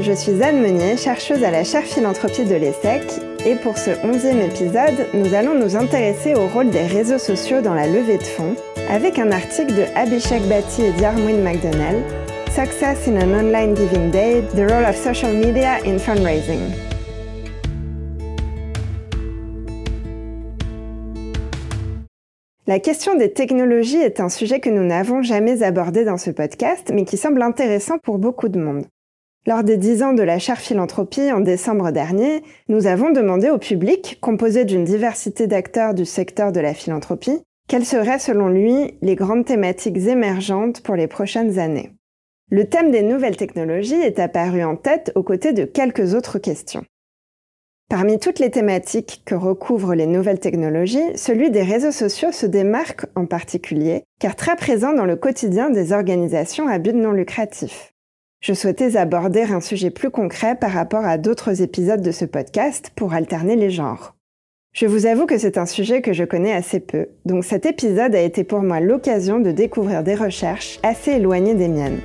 je suis Anne Meunier, chercheuse à la chaire philanthropie de l'ESSEC, et pour ce onzième épisode, nous allons nous intéresser au rôle des réseaux sociaux dans la levée de fonds, avec un article de Abhishek Bhatti et Diarmuid McDonnell, Success in an Online Giving Day, The Role of Social Media in Fundraising. La question des technologies est un sujet que nous n'avons jamais abordé dans ce podcast, mais qui semble intéressant pour beaucoup de monde. Lors des 10 ans de la chaire philanthropie en décembre dernier, nous avons demandé au public, composé d'une diversité d'acteurs du secteur de la philanthropie, quelles seraient selon lui les grandes thématiques émergentes pour les prochaines années. Le thème des nouvelles technologies est apparu en tête aux côtés de quelques autres questions. Parmi toutes les thématiques que recouvrent les nouvelles technologies, celui des réseaux sociaux se démarque en particulier, car très présent dans le quotidien des organisations à but non lucratif. Je souhaitais aborder un sujet plus concret par rapport à d'autres épisodes de ce podcast pour alterner les genres. Je vous avoue que c'est un sujet que je connais assez peu, donc cet épisode a été pour moi l'occasion de découvrir des recherches assez éloignées des miennes.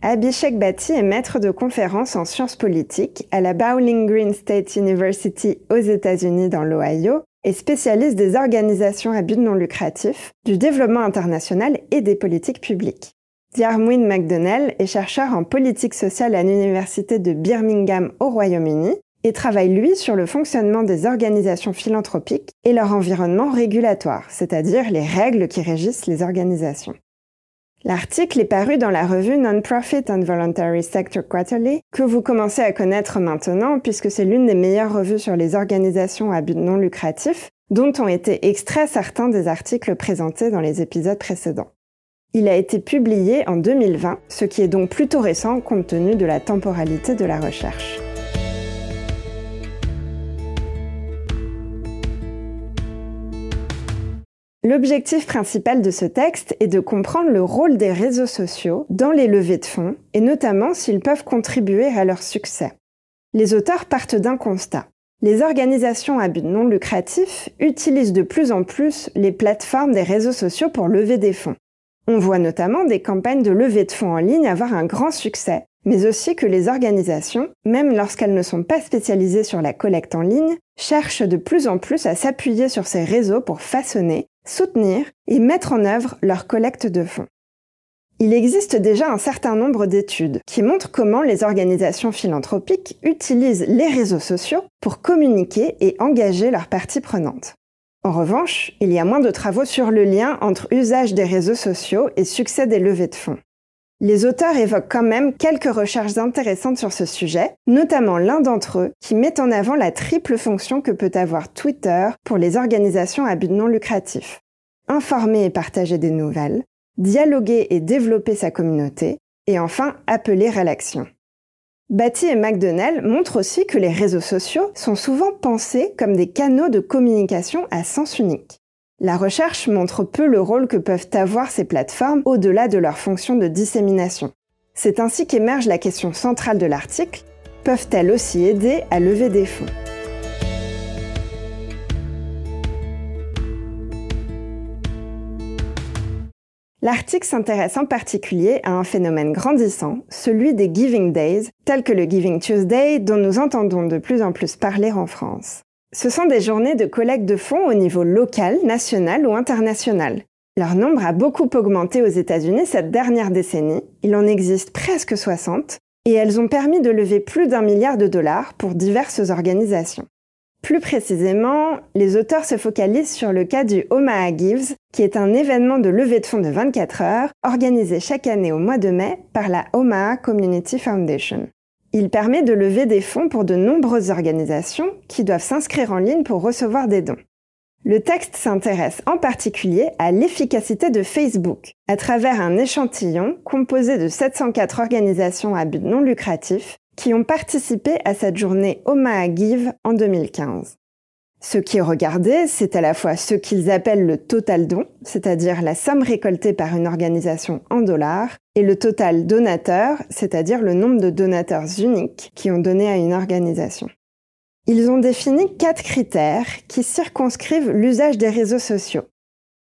Abhishek Bhatti est maître de conférences en sciences politiques à la Bowling Green State University aux États-Unis dans l'Ohio et spécialiste des organisations à but non lucratif, du développement international et des politiques publiques. Diarmuid McDonnell est chercheur en politique sociale à l'Université de Birmingham au Royaume-Uni et travaille lui sur le fonctionnement des organisations philanthropiques et leur environnement régulatoire, c'est-à-dire les règles qui régissent les organisations. L'article est paru dans la revue Non-Profit and Voluntary Sector Quarterly, que vous commencez à connaître maintenant puisque c'est l'une des meilleures revues sur les organisations à but non lucratif, dont ont été extraits certains des articles présentés dans les épisodes précédents. Il a été publié en 2020, ce qui est donc plutôt récent compte tenu de la temporalité de la recherche. L'objectif principal de ce texte est de comprendre le rôle des réseaux sociaux dans les levées de fonds et notamment s'ils peuvent contribuer à leur succès. Les auteurs partent d'un constat. Les organisations à but non lucratif utilisent de plus en plus les plateformes des réseaux sociaux pour lever des fonds. On voit notamment des campagnes de levée de fonds en ligne avoir un grand succès, mais aussi que les organisations, même lorsqu'elles ne sont pas spécialisées sur la collecte en ligne, cherchent de plus en plus à s'appuyer sur ces réseaux pour façonner soutenir et mettre en œuvre leur collecte de fonds. Il existe déjà un certain nombre d'études qui montrent comment les organisations philanthropiques utilisent les réseaux sociaux pour communiquer et engager leurs parties prenantes. En revanche, il y a moins de travaux sur le lien entre usage des réseaux sociaux et succès des levées de fonds. Les auteurs évoquent quand même quelques recherches intéressantes sur ce sujet, notamment l'un d'entre eux qui met en avant la triple fonction que peut avoir Twitter pour les organisations à but non lucratif. Informer et partager des nouvelles, dialoguer et développer sa communauté, et enfin appeler à l'action. Batty et McDonnell montrent aussi que les réseaux sociaux sont souvent pensés comme des canaux de communication à sens unique. La recherche montre peu le rôle que peuvent avoir ces plateformes au-delà de leur fonction de dissémination. C'est ainsi qu'émerge la question centrale de l'article, peuvent-elles aussi aider à lever des fonds? L'article s'intéresse en particulier à un phénomène grandissant, celui des Giving Days, tels que le Giving Tuesday dont nous entendons de plus en plus parler en France. Ce sont des journées de collecte de fonds au niveau local, national ou international. Leur nombre a beaucoup augmenté aux États-Unis cette dernière décennie, il en existe presque 60, et elles ont permis de lever plus d'un milliard de dollars pour diverses organisations. Plus précisément, les auteurs se focalisent sur le cas du Omaha Gives, qui est un événement de levée de fonds de 24 heures organisé chaque année au mois de mai par la Omaha Community Foundation. Il permet de lever des fonds pour de nombreuses organisations qui doivent s'inscrire en ligne pour recevoir des dons. Le texte s'intéresse en particulier à l'efficacité de Facebook à travers un échantillon composé de 704 organisations à but non lucratif qui ont participé à cette journée Omaha Give en 2015. Ce qui est regardé, c'est à la fois ce qu'ils appellent le total don, c'est-à-dire la somme récoltée par une organisation en dollars, et le total donateur, c'est-à-dire le nombre de donateurs uniques qui ont donné à une organisation. Ils ont défini quatre critères qui circonscrivent l'usage des réseaux sociaux.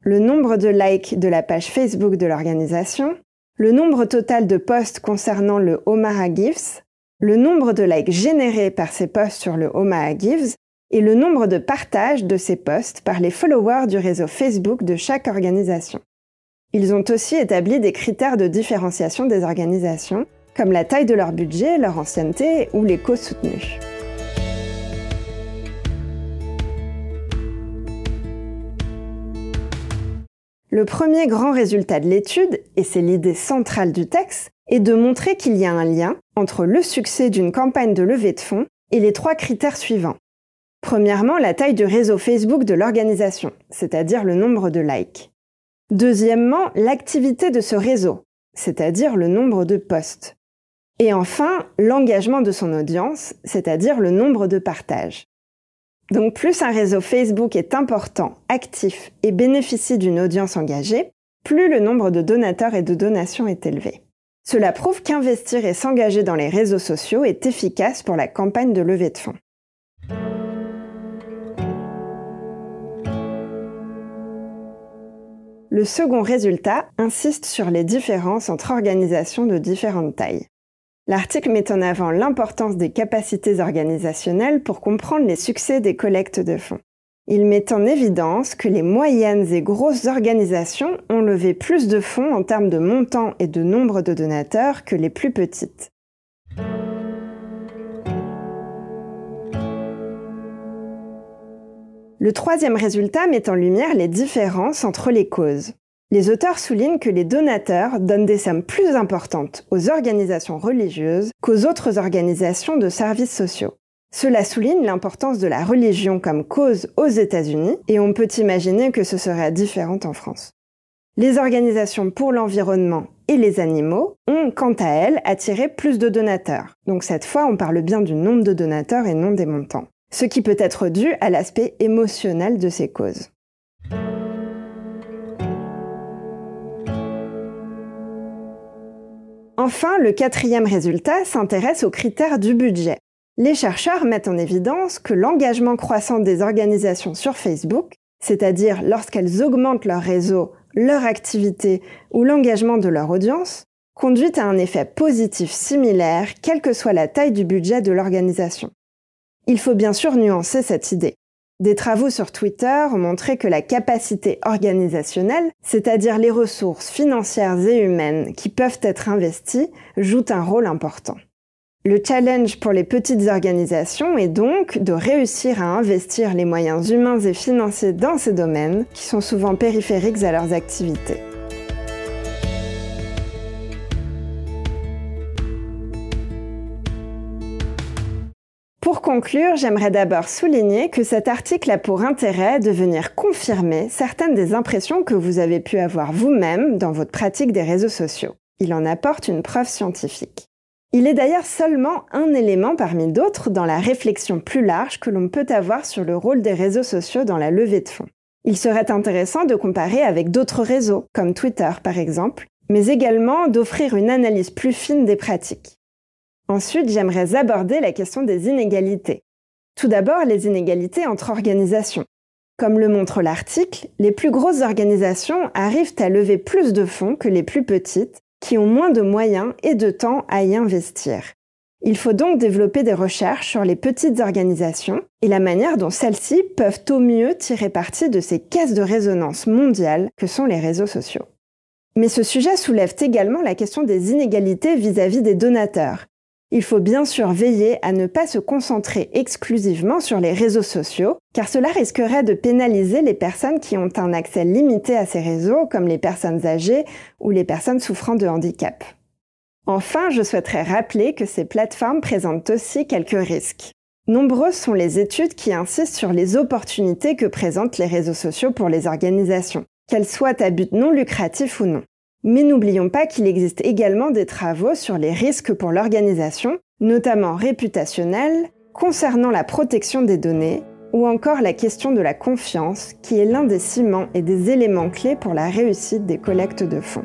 Le nombre de likes de la page Facebook de l'organisation, le nombre total de posts concernant le Omaha Gives, le nombre de likes générés par ces posts sur le Omaha Gives et le nombre de partages de ces posts par les followers du réseau Facebook de chaque organisation. Ils ont aussi établi des critères de différenciation des organisations, comme la taille de leur budget, leur ancienneté ou les causes. Le premier grand résultat de l'étude, et c'est l'idée centrale du texte, est de montrer qu'il y a un lien entre le succès d'une campagne de levée de fonds et les trois critères suivants. Premièrement, la taille du réseau Facebook de l'organisation, c'est-à-dire le nombre de likes. Deuxièmement, l'activité de ce réseau, c'est-à-dire le nombre de posts. Et enfin, l'engagement de son audience, c'est-à-dire le nombre de partages. Donc plus un réseau Facebook est important, actif et bénéficie d'une audience engagée, plus le nombre de donateurs et de donations est élevé. Cela prouve qu'investir et s'engager dans les réseaux sociaux est efficace pour la campagne de levée de fonds. Le second résultat insiste sur les différences entre organisations de différentes tailles. L'article met en avant l'importance des capacités organisationnelles pour comprendre les succès des collectes de fonds. Il met en évidence que les moyennes et grosses organisations ont levé plus de fonds en termes de montant et de nombre de donateurs que les plus petites. Le troisième résultat met en lumière les différences entre les causes. Les auteurs soulignent que les donateurs donnent des sommes plus importantes aux organisations religieuses qu'aux autres organisations de services sociaux. Cela souligne l'importance de la religion comme cause aux États-Unis et on peut imaginer que ce serait différent en France. Les organisations pour l'environnement et les animaux ont, quant à elles, attiré plus de donateurs. Donc cette fois, on parle bien du nombre de donateurs et non des montants ce qui peut être dû à l'aspect émotionnel de ces causes. Enfin, le quatrième résultat s'intéresse aux critères du budget. Les chercheurs mettent en évidence que l'engagement croissant des organisations sur Facebook, c'est-à-dire lorsqu'elles augmentent leur réseau, leur activité ou l'engagement de leur audience, conduit à un effet positif similaire quelle que soit la taille du budget de l'organisation. Il faut bien sûr nuancer cette idée. Des travaux sur Twitter ont montré que la capacité organisationnelle, c'est-à-dire les ressources financières et humaines qui peuvent être investies, jouent un rôle important. Le challenge pour les petites organisations est donc de réussir à investir les moyens humains et financiers dans ces domaines qui sont souvent périphériques à leurs activités. Conclure, j'aimerais d'abord souligner que cet article a pour intérêt de venir confirmer certaines des impressions que vous avez pu avoir vous-même dans votre pratique des réseaux sociaux. Il en apporte une preuve scientifique. Il est d'ailleurs seulement un élément parmi d'autres dans la réflexion plus large que l'on peut avoir sur le rôle des réseaux sociaux dans la levée de fonds. Il serait intéressant de comparer avec d'autres réseaux, comme Twitter par exemple, mais également d'offrir une analyse plus fine des pratiques. Ensuite, j'aimerais aborder la question des inégalités. Tout d'abord, les inégalités entre organisations. Comme le montre l'article, les plus grosses organisations arrivent à lever plus de fonds que les plus petites, qui ont moins de moyens et de temps à y investir. Il faut donc développer des recherches sur les petites organisations et la manière dont celles-ci peuvent au mieux tirer parti de ces caisses de résonance mondiales que sont les réseaux sociaux. Mais ce sujet soulève également la question des inégalités vis-à-vis des donateurs. Il faut bien sûr veiller à ne pas se concentrer exclusivement sur les réseaux sociaux, car cela risquerait de pénaliser les personnes qui ont un accès limité à ces réseaux, comme les personnes âgées ou les personnes souffrant de handicap. Enfin, je souhaiterais rappeler que ces plateformes présentent aussi quelques risques. Nombreuses sont les études qui insistent sur les opportunités que présentent les réseaux sociaux pour les organisations, qu'elles soient à but non lucratif ou non. Mais n'oublions pas qu'il existe également des travaux sur les risques pour l'organisation, notamment réputationnels, concernant la protection des données, ou encore la question de la confiance, qui est l'un des ciments et des éléments clés pour la réussite des collectes de fonds.